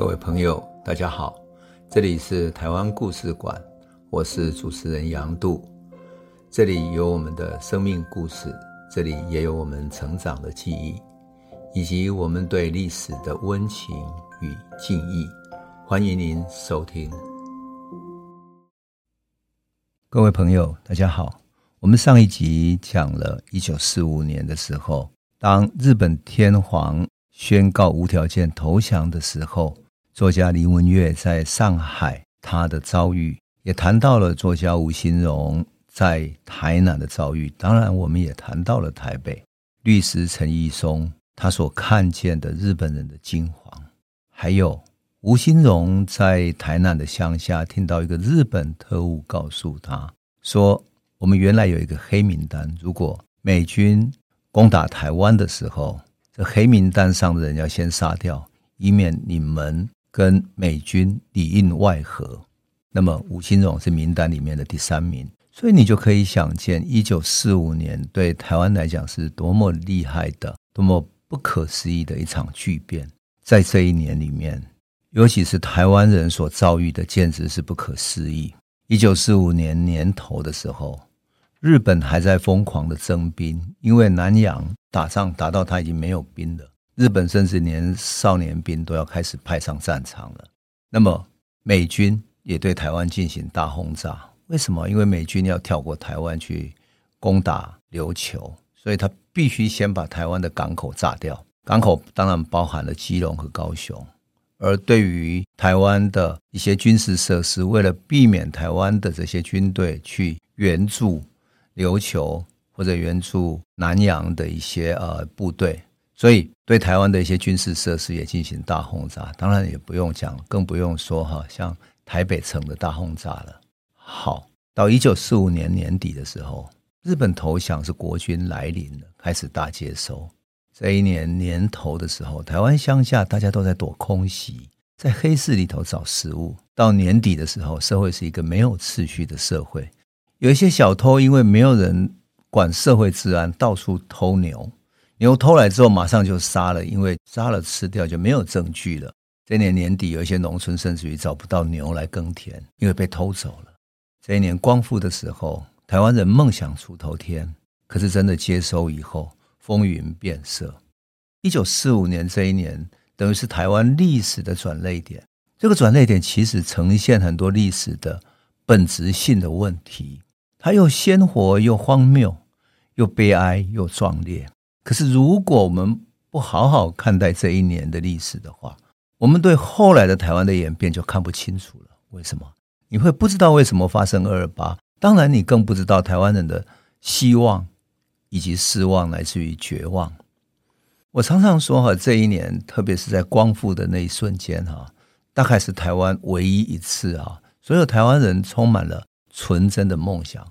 各位朋友，大家好，这里是台湾故事馆，我是主持人杨度，这里有我们的生命故事，这里也有我们成长的记忆，以及我们对历史的温情与敬意。欢迎您收听。各位朋友，大家好，我们上一集讲了一九四五年的时候，当日本天皇宣告无条件投降的时候。作家林文月在上海他的遭遇，也谈到了作家吴新荣在台南的遭遇。当然，我们也谈到了台北律师陈义松他所看见的日本人的惊慌，还有吴新荣在台南的乡下听到一个日本特务告诉他说：“我们原来有一个黑名单，如果美军攻打台湾的时候，这黑名单上的人要先杀掉，以免你们。”跟美军里应外合，那么吴新荣是名单里面的第三名，所以你就可以想见，一九四五年对台湾来讲是多么厉害的、多么不可思议的一场巨变。在这一年里面，尤其是台湾人所遭遇的，简直是不可思议。一九四五年年头的时候，日本还在疯狂的征兵，因为南洋打仗打到他已经没有兵了。日本甚至连少年兵都要开始派上战场了。那么美军也对台湾进行大轰炸。为什么？因为美军要跳过台湾去攻打琉球，所以他必须先把台湾的港口炸掉。港口当然包含了基隆和高雄。而对于台湾的一些军事设施，为了避免台湾的这些军队去援助琉球或者援助南洋的一些呃部队。所以，对台湾的一些军事设施也进行大轰炸，当然也不用讲，更不用说哈，像台北城的大轰炸了。好，到一九四五年年底的时候，日本投降是国军来临了，开始大接收。这一年年头的时候，台湾乡下大家都在躲空袭，在黑市里头找食物。到年底的时候，社会是一个没有秩序的社会，有一些小偷因为没有人管社会治安，到处偷牛。牛偷来之后，马上就杀了，因为杀了吃掉就没有证据了。这年年底，有一些农村甚至于找不到牛来耕田，因为被偷走了。这一年光复的时候，台湾人梦想出头天，可是真的接收以后，风云变色。一九四五年这一年，等于是台湾历史的转捩点。这个转捩点其实呈现很多历史的本质性的问题，它又鲜活又荒谬，又悲哀又壮烈。可是，如果我们不好好看待这一年的历史的话，我们对后来的台湾的演变就看不清楚了。为什么？你会不知道为什么发生二二八？当然，你更不知道台湾人的希望以及失望来自于绝望。我常常说哈，这一年，特别是在光复的那一瞬间哈，大概是台湾唯一一次啊，所有台湾人充满了纯真的梦想，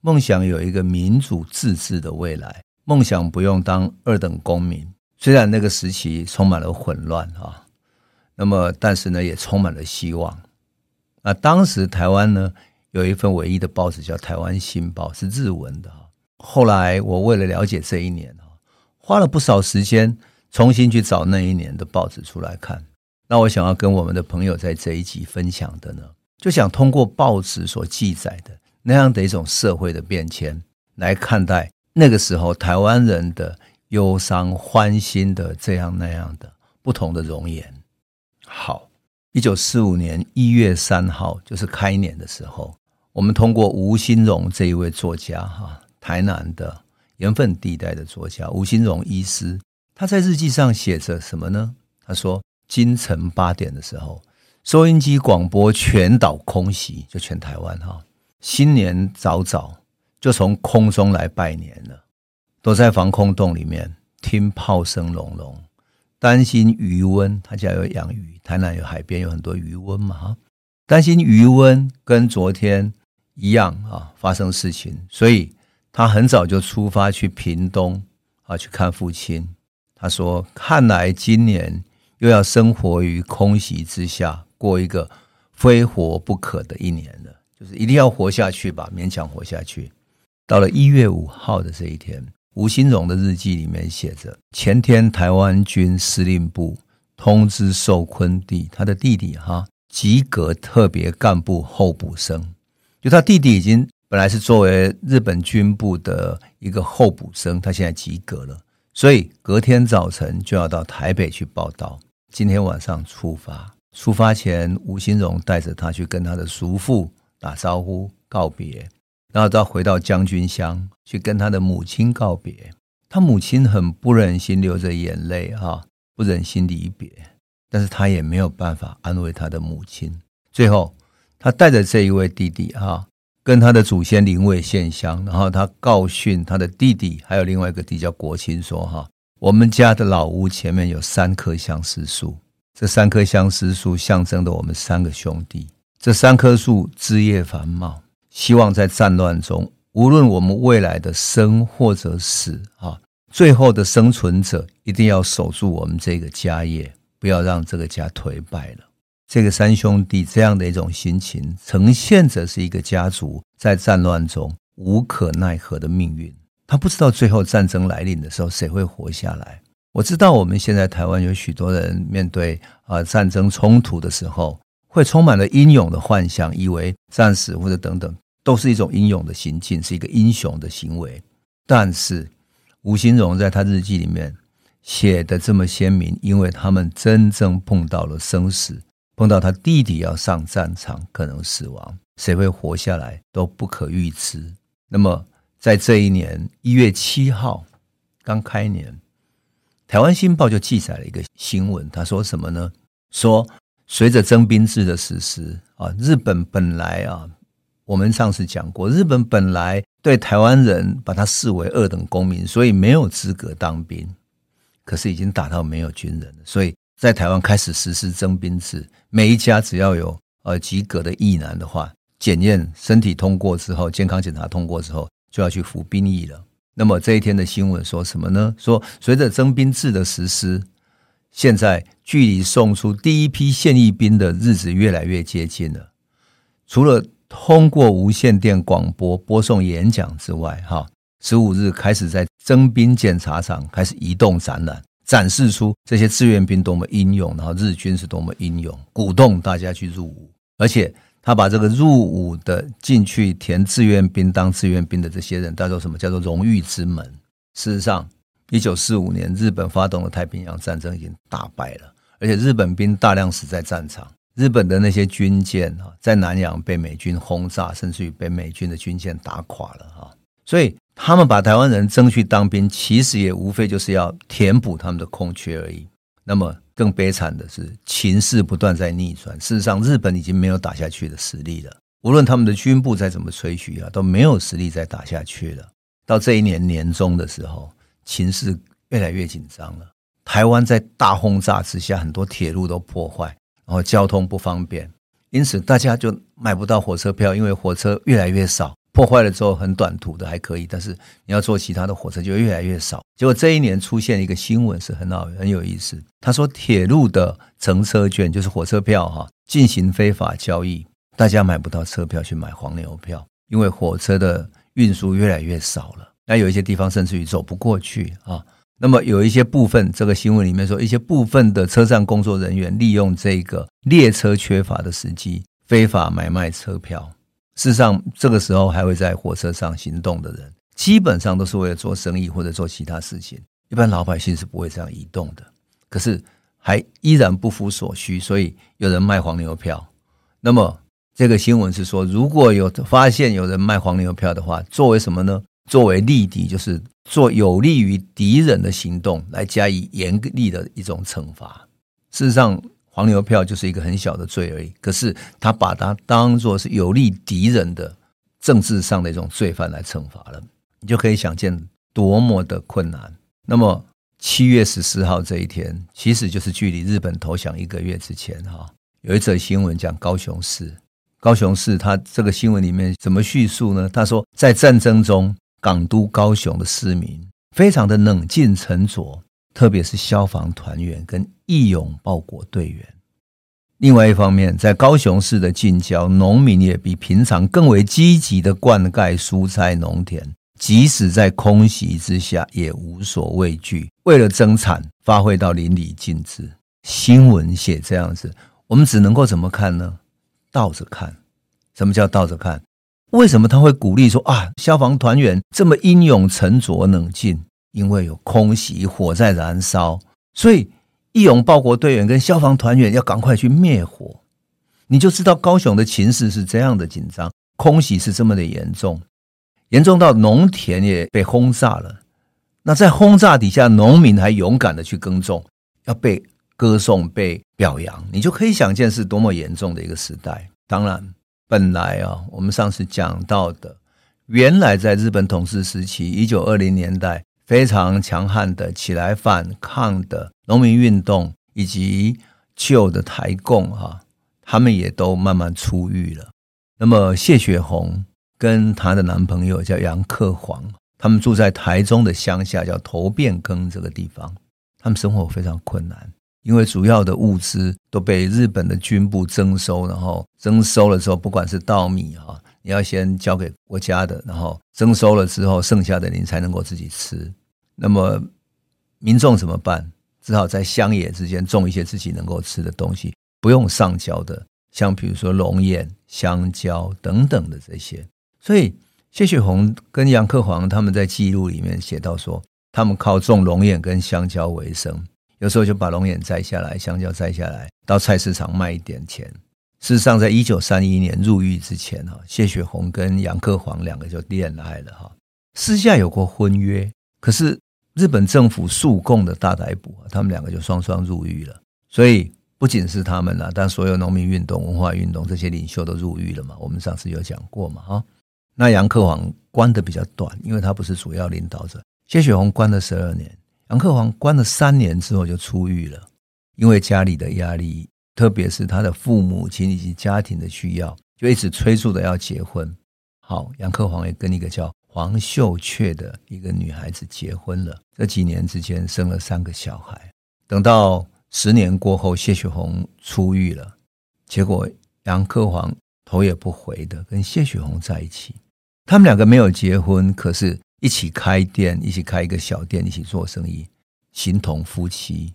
梦想有一个民主自治的未来。梦想不用当二等公民，虽然那个时期充满了混乱啊，那么但是呢，也充满了希望。那当时台湾呢，有一份唯一的报纸叫《台湾新报》，是日文的。后来我为了了解这一年啊，花了不少时间重新去找那一年的报纸出来看。那我想要跟我们的朋友在这一集分享的呢，就想通过报纸所记载的那样的一种社会的变迁来看待。那个时候，台湾人的忧伤、欢欣的这样那样的不同的容颜。好，一九四五年一月三号就是开年的时候，我们通过吴新荣这一位作家，哈，台南的盐分地带的作家吴新荣医师，他在日记上写着什么呢？他说：清晨八点的时候，收音机广播全岛空袭，就全台湾哈，新年早早。就从空中来拜年了，躲在防空洞里面听炮声隆隆，担心鱼塭。他家有养鱼，台南有海边，有很多鱼塭嘛哈。担心鱼塭跟昨天一样啊，发生事情，所以他很早就出发去屏东啊去看父亲。他说：“看来今年又要生活于空袭之下，过一个非活不可的一年了，就是一定要活下去吧，勉强活下去。”到了一月五号的这一天，吴新荣的日记里面写着：前天台湾军司令部通知受坤弟，他的弟弟哈及格特别干部候补生，就他弟弟已经本来是作为日本军部的一个候补生，他现在及格了，所以隔天早晨就要到台北去报到，今天晚上出发。出发前，吴新荣带着他去跟他的叔父打招呼告别，然后到回到将军乡去跟他的母亲告别。他母亲很不忍心流着眼泪哈。不忍心离别，但是他也没有办法安慰他的母亲。最后，他带着这一位弟弟哈，跟他的祖先灵位献香，然后他告训他的弟弟，还有另外一个弟叫国清说哈，我们家的老屋前面有三棵相思树，这三棵相思树象征着我们三个兄弟。这三棵树枝叶繁茂，希望在战乱中，无论我们未来的生或者死啊。最后的生存者一定要守住我们这个家业，不要让这个家颓败了。这个三兄弟这样的一种心情，呈现着是一个家族在战乱中无可奈何的命运。他不知道最后战争来临的时候谁会活下来。我知道我们现在台湾有许多人面对啊战争冲突的时候，会充满了英勇的幻想，以为战死或者等等都是一种英勇的行径，是一个英雄的行为。但是。吴新荣在他日记里面写的这么鲜明，因为他们真正碰到了生死，碰到他弟弟要上战场，可能死亡，谁会活下来都不可预知。那么，在这一年一月七号刚开年，台湾新报就记载了一个新闻，他说什么呢？说随着征兵制的实施啊，日本本来啊。我们上次讲过，日本本来对台湾人把他视为二等公民，所以没有资格当兵。可是已经打到没有军人了，所以在台湾开始实施征兵制。每一家只要有呃及格的役男的话，检验身体通过之后，健康检查通过之后，就要去服兵役了。那么这一天的新闻说什么呢？说随着征兵制的实施，现在距离送出第一批现役兵的日子越来越接近了。除了通过无线电广播播送演讲之外，哈，十五日开始在征兵检查场开始移动展览，展示出这些志愿兵多么英勇，然后日军是多么英勇，鼓动大家去入伍。而且他把这个入伍的进去填志愿兵当志愿兵的这些人，叫做什么？叫做荣誉之门。事实上，一九四五年日本发动的太平洋战争已经大败了，而且日本兵大量死在战场。日本的那些军舰啊，在南洋被美军轰炸，甚至于被美军的军舰打垮了啊。所以他们把台湾人征去当兵，其实也无非就是要填补他们的空缺而已。那么更悲惨的是，情势不断在逆转。事实上，日本已经没有打下去的实力了。无论他们的军部再怎么吹嘘啊，都没有实力再打下去了。到这一年年中的时候，情势越来越紧张了。台湾在大轰炸之下，很多铁路都破坏。然后交通不方便，因此大家就买不到火车票，因为火车越来越少，破坏了之后很短途的还可以，但是你要坐其他的火车就越来越少。结果这一年出现一个新闻是很好很有意思，他说铁路的乘车券就是火车票哈，进行非法交易，大家买不到车票去买黄牛票，因为火车的运输越来越少了，那有一些地方甚至于走不过去啊。那么有一些部分，这个新闻里面说，一些部分的车站工作人员利用这个列车缺乏的时机，非法买卖车票。事实上，这个时候还会在火车上行动的人，基本上都是为了做生意或者做其他事情。一般老百姓是不会这样移动的。可是还依然不服所需，所以有人卖黄牛票。那么这个新闻是说，如果有发现有人卖黄牛票的话，作为什么呢？作为利敌，就是做有利于敌人的行动，来加以严厉的一种惩罚。事实上，黄牛票就是一个很小的罪而已。可是他把它当做是有利敌人的政治上的一种罪犯来惩罚了，你就可以想见多么的困难。那么七月十四号这一天，其实就是距离日本投降一个月之前哈。有一则新闻讲高雄市，高雄市他这个新闻里面怎么叙述呢？他说在战争中。港都高雄的市民非常的冷静沉着，特别是消防团员跟义勇报国队员。另外一方面，在高雄市的近郊，农民也比平常更为积极的灌溉蔬菜农田，即使在空袭之下也无所畏惧，为了增产发挥到淋漓尽致。新闻写这样子，我们只能够怎么看呢？倒着看。什么叫倒着看？为什么他会鼓励说啊，消防团员这么英勇、沉着、冷静？因为有空袭，火在燃烧，所以义勇报国队员跟消防团员要赶快去灭火。你就知道高雄的情势是这样的紧张，空袭是这么的严重，严重到农田也被轰炸了。那在轰炸底下，农民还勇敢的去耕种，要被歌颂、被表扬，你就可以想见是多么严重的一个时代。当然。本来啊，我们上次讲到的，原来在日本统治时期，一九二零年代非常强悍的起来反抗的农民运动，以及旧的台共哈，他们也都慢慢出狱了。那么谢雪红跟她的男朋友叫杨克煌，他们住在台中的乡下叫头汴坑这个地方，他们生活非常困难。因为主要的物资都被日本的军部征收，然后征收了之后，不管是稻米哈，你要先交给国家的，然后征收了之后，剩下的你才能够自己吃。那么民众怎么办？只好在乡野之间种一些自己能够吃的东西，不用上交的，像比如说龙眼、香蕉等等的这些。所以谢雪红跟杨克煌他们在记录里面写到说，他们靠种龙眼跟香蕉为生。有时候就把龙眼摘下来，香蕉摘下来，到菜市场卖一点钱。事实上，在一九三一年入狱之前，哈，谢雪红跟杨克煌两个就恋爱了，哈，私下有过婚约。可是日本政府肃共的大逮捕，他们两个就双双入狱了。所以不仅是他们了，但所有农民运动、文化运动这些领袖都入狱了嘛。我们上次有讲过嘛，哈。那杨克煌关的比较短，因为他不是主要领导者。谢雪红关了十二年。杨克煌关了三年之后就出狱了，因为家里的压力，特别是他的父母亲以及家庭的需要，就一直催促的要结婚。好，杨克煌也跟一个叫黄秀雀的一个女孩子结婚了。这几年之间生了三个小孩。等到十年过后，谢雪红出狱了，结果杨克煌头也不回的跟谢雪红在一起。他们两个没有结婚，可是。一起开店，一起开一个小店，一起做生意，形同夫妻。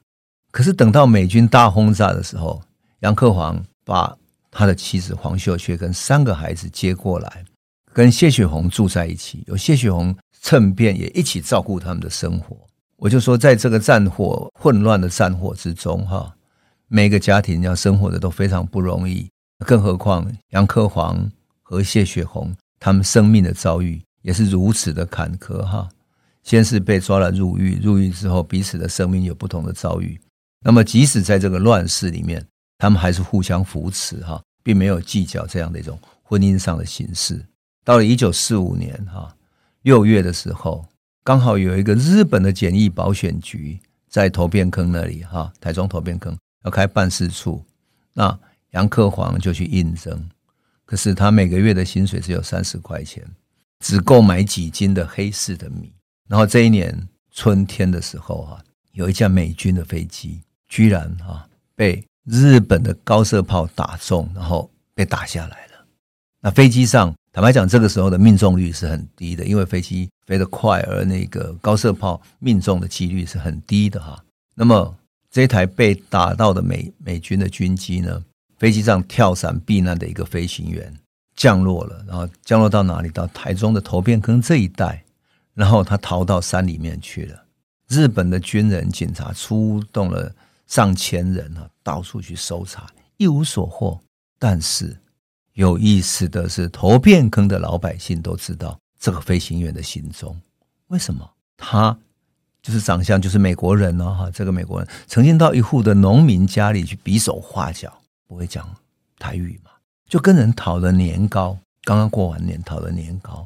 可是等到美军大轰炸的时候，杨克煌把他的妻子黄秀雀跟三个孩子接过来，跟谢雪红住在一起。有谢雪红趁便也一起照顾他们的生活。我就说，在这个战火混乱的战火之中，哈，每个家庭要生活的都非常不容易，更何况杨克煌和谢雪红他们生命的遭遇。也是如此的坎坷哈，先是被抓了入狱，入狱之后彼此的生命有不同的遭遇。那么即使在这个乱世里面，他们还是互相扶持哈，并没有计较这样的一种婚姻上的形式。到了一九四五年哈六月的时候，刚好有一个日本的简易保险局在投变坑那里哈，台中投变坑要开办事处，那杨克煌就去应征，可是他每个月的薪水只有三十块钱。只够买几斤的黑市的米，然后这一年春天的时候啊，有一架美军的飞机居然啊被日本的高射炮打中，然后被打下来了。那飞机上坦白讲，这个时候的命中率是很低的，因为飞机飞得快，而那个高射炮命中的几率是很低的哈。那么这台被打到的美美军的军机呢，飞机上跳伞避难的一个飞行员。降落了，然后降落到哪里？到台中的头汴坑这一带，然后他逃到山里面去了。日本的军人、警察出动了上千人啊，到处去搜查，一无所获。但是有意思的是，头汴坑的老百姓都知道这个飞行员的行踪。为什么？他就是长相就是美国人哦，哈，这个美国人曾经到一户的农民家里去比手画脚，不会讲台语吗？就跟人讨了年糕，刚刚过完年讨了年糕，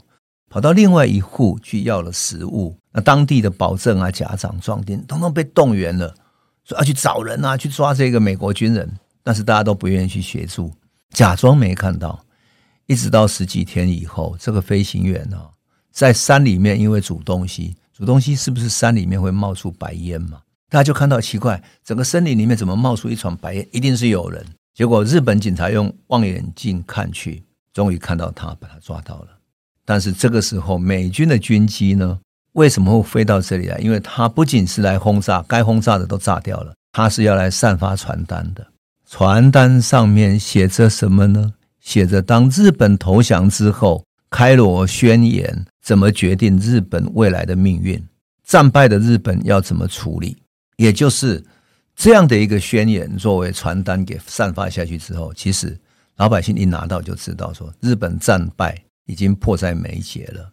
跑到另外一户去要了食物。那当地的保正啊、家长、壮丁，统统被动员了，说要去找人啊，去抓这个美国军人。但是大家都不愿意去协助，假装没看到。一直到十几天以后，这个飞行员啊，在山里面，因为煮东西，煮东西是不是山里面会冒出白烟嘛？大家就看到奇怪，整个森林里面怎么冒出一团白烟？一定是有人。结果日本警察用望远镜看去，终于看到他，把他抓到了。但是这个时候，美军的军机呢，为什么会飞到这里来？因为他不仅是来轰炸，该轰炸的都炸掉了，他是要来散发传单的。传单上面写着什么呢？写着当日本投降之后，开罗宣言怎么决定日本未来的命运？战败的日本要怎么处理？也就是这样的一个宣言作为传单给散发下去之后，其实老百姓一拿到就知道说日本战败已经迫在眉睫了。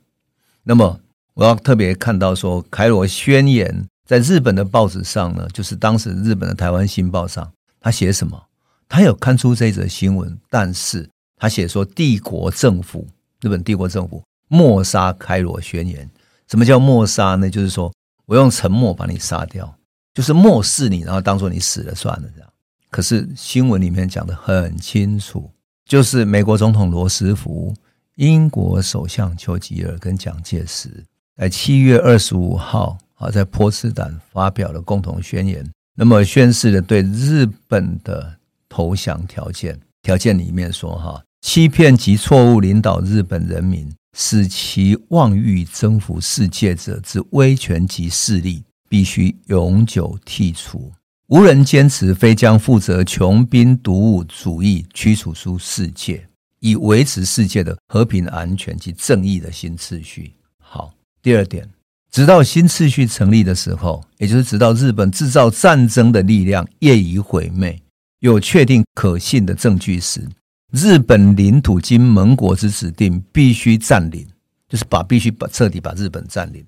那么我要特别看到说开罗宣言在日本的报纸上呢，就是当时日本的台湾新报上，他写什么？他有看出这则新闻，但是他写说帝国政府，日本帝国政府默杀开罗宣言。什么叫默杀呢？就是说我用沉默把你杀掉，就是漠视你，然后当做你死了算了这样。可是新闻里面讲得很清楚，就是美国总统罗斯福、英国首相丘吉尔跟蒋介石在七月二十五号啊，在波茨坦发表了共同宣言，那么宣示了对日本的。投降条件，条件里面说哈，欺骗及错误领导日本人民，使其妄欲征服世界者之威权及势力，必须永久剔除。无人坚持非将负责穷兵黩武主义驱除出世界，以维持世界的和平安全及正义的新秩序。好，第二点，直到新秩序成立的时候，也就是直到日本制造战争的力量业已毁灭。有确定可信的证据时，日本领土经盟国之指定必须占领，就是把必须把彻底把日本占领，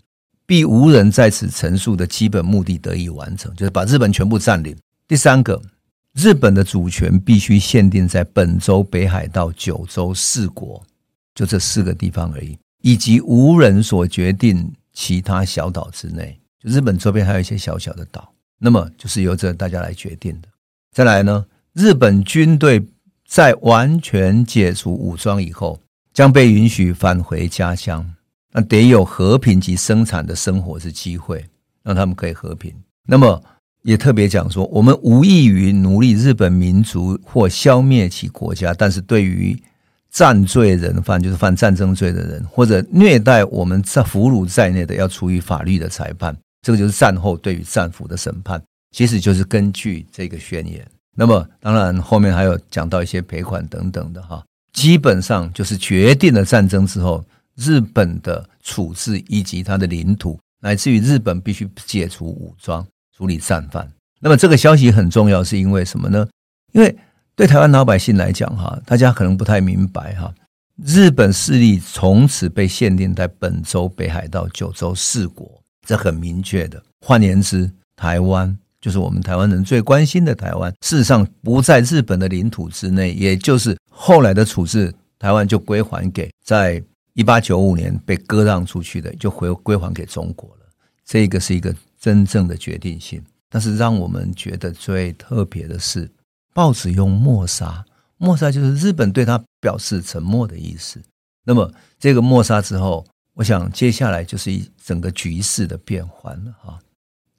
必无人在此陈述的基本目的得以完成，就是把日本全部占领。第三个，日本的主权必须限定在本州、北海道、九州四国，就这四个地方而已，以及无人所决定其他小岛之内。就日本周边还有一些小小的岛，那么就是由这大家来决定的。再来呢，日本军队在完全解除武装以后，将被允许返回家乡。那得有和平及生产的生活是机会，让他们可以和平。那么也特别讲说，我们无异于奴隶日本民族或消灭其国家，但是对于战罪人犯，就是犯战争罪的人，或者虐待我们在俘虏在内的，要处于法律的裁判。这个就是战后对于战俘的审判。其实就是根据这个宣言，那么当然后面还有讲到一些赔款等等的哈，基本上就是决定了战争之后日本的处置以及它的领土，乃至于日本必须解除武装处理战犯。那么这个消息很重要，是因为什么呢？因为对台湾老百姓来讲哈，大家可能不太明白哈，日本势力从此被限定在本州、北海道、九州四国，这很明确的。换言之，台湾。就是我们台湾人最关心的台湾，事实上不在日本的领土之内，也就是后来的处置，台湾就归还给在一八九五年被割让出去的，就回归还给中国了。这个是一个真正的决定性。但是让我们觉得最特别的是，报纸用默杀，默杀就是日本对他表示沉默的意思。那么这个默杀之后，我想接下来就是一整个局势的变换了哈。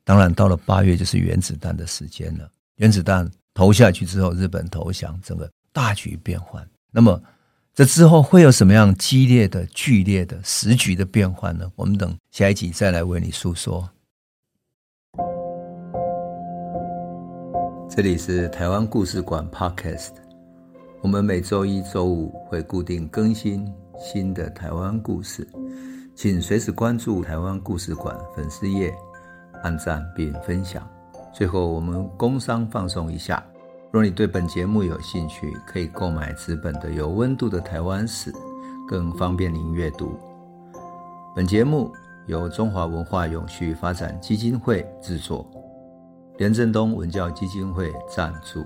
当然，到了八月就是原子弹的时间了。原子弹投下去之后，日本投降，整个大局变换。那么，这之后会有什么样激烈的、剧烈的时局的变换呢？我们等下一集再来为你诉说。这里是台湾故事馆 Podcast，我们每周一、周五会固定更新新的台湾故事，请随时关注台湾故事馆粉丝页。按赞并分享。最后，我们工商放松一下。若你对本节目有兴趣，可以购买纸本的《有温度的台湾史》，更方便您阅读。本节目由中华文化永续发展基金会制作，连振东文教基金会赞助。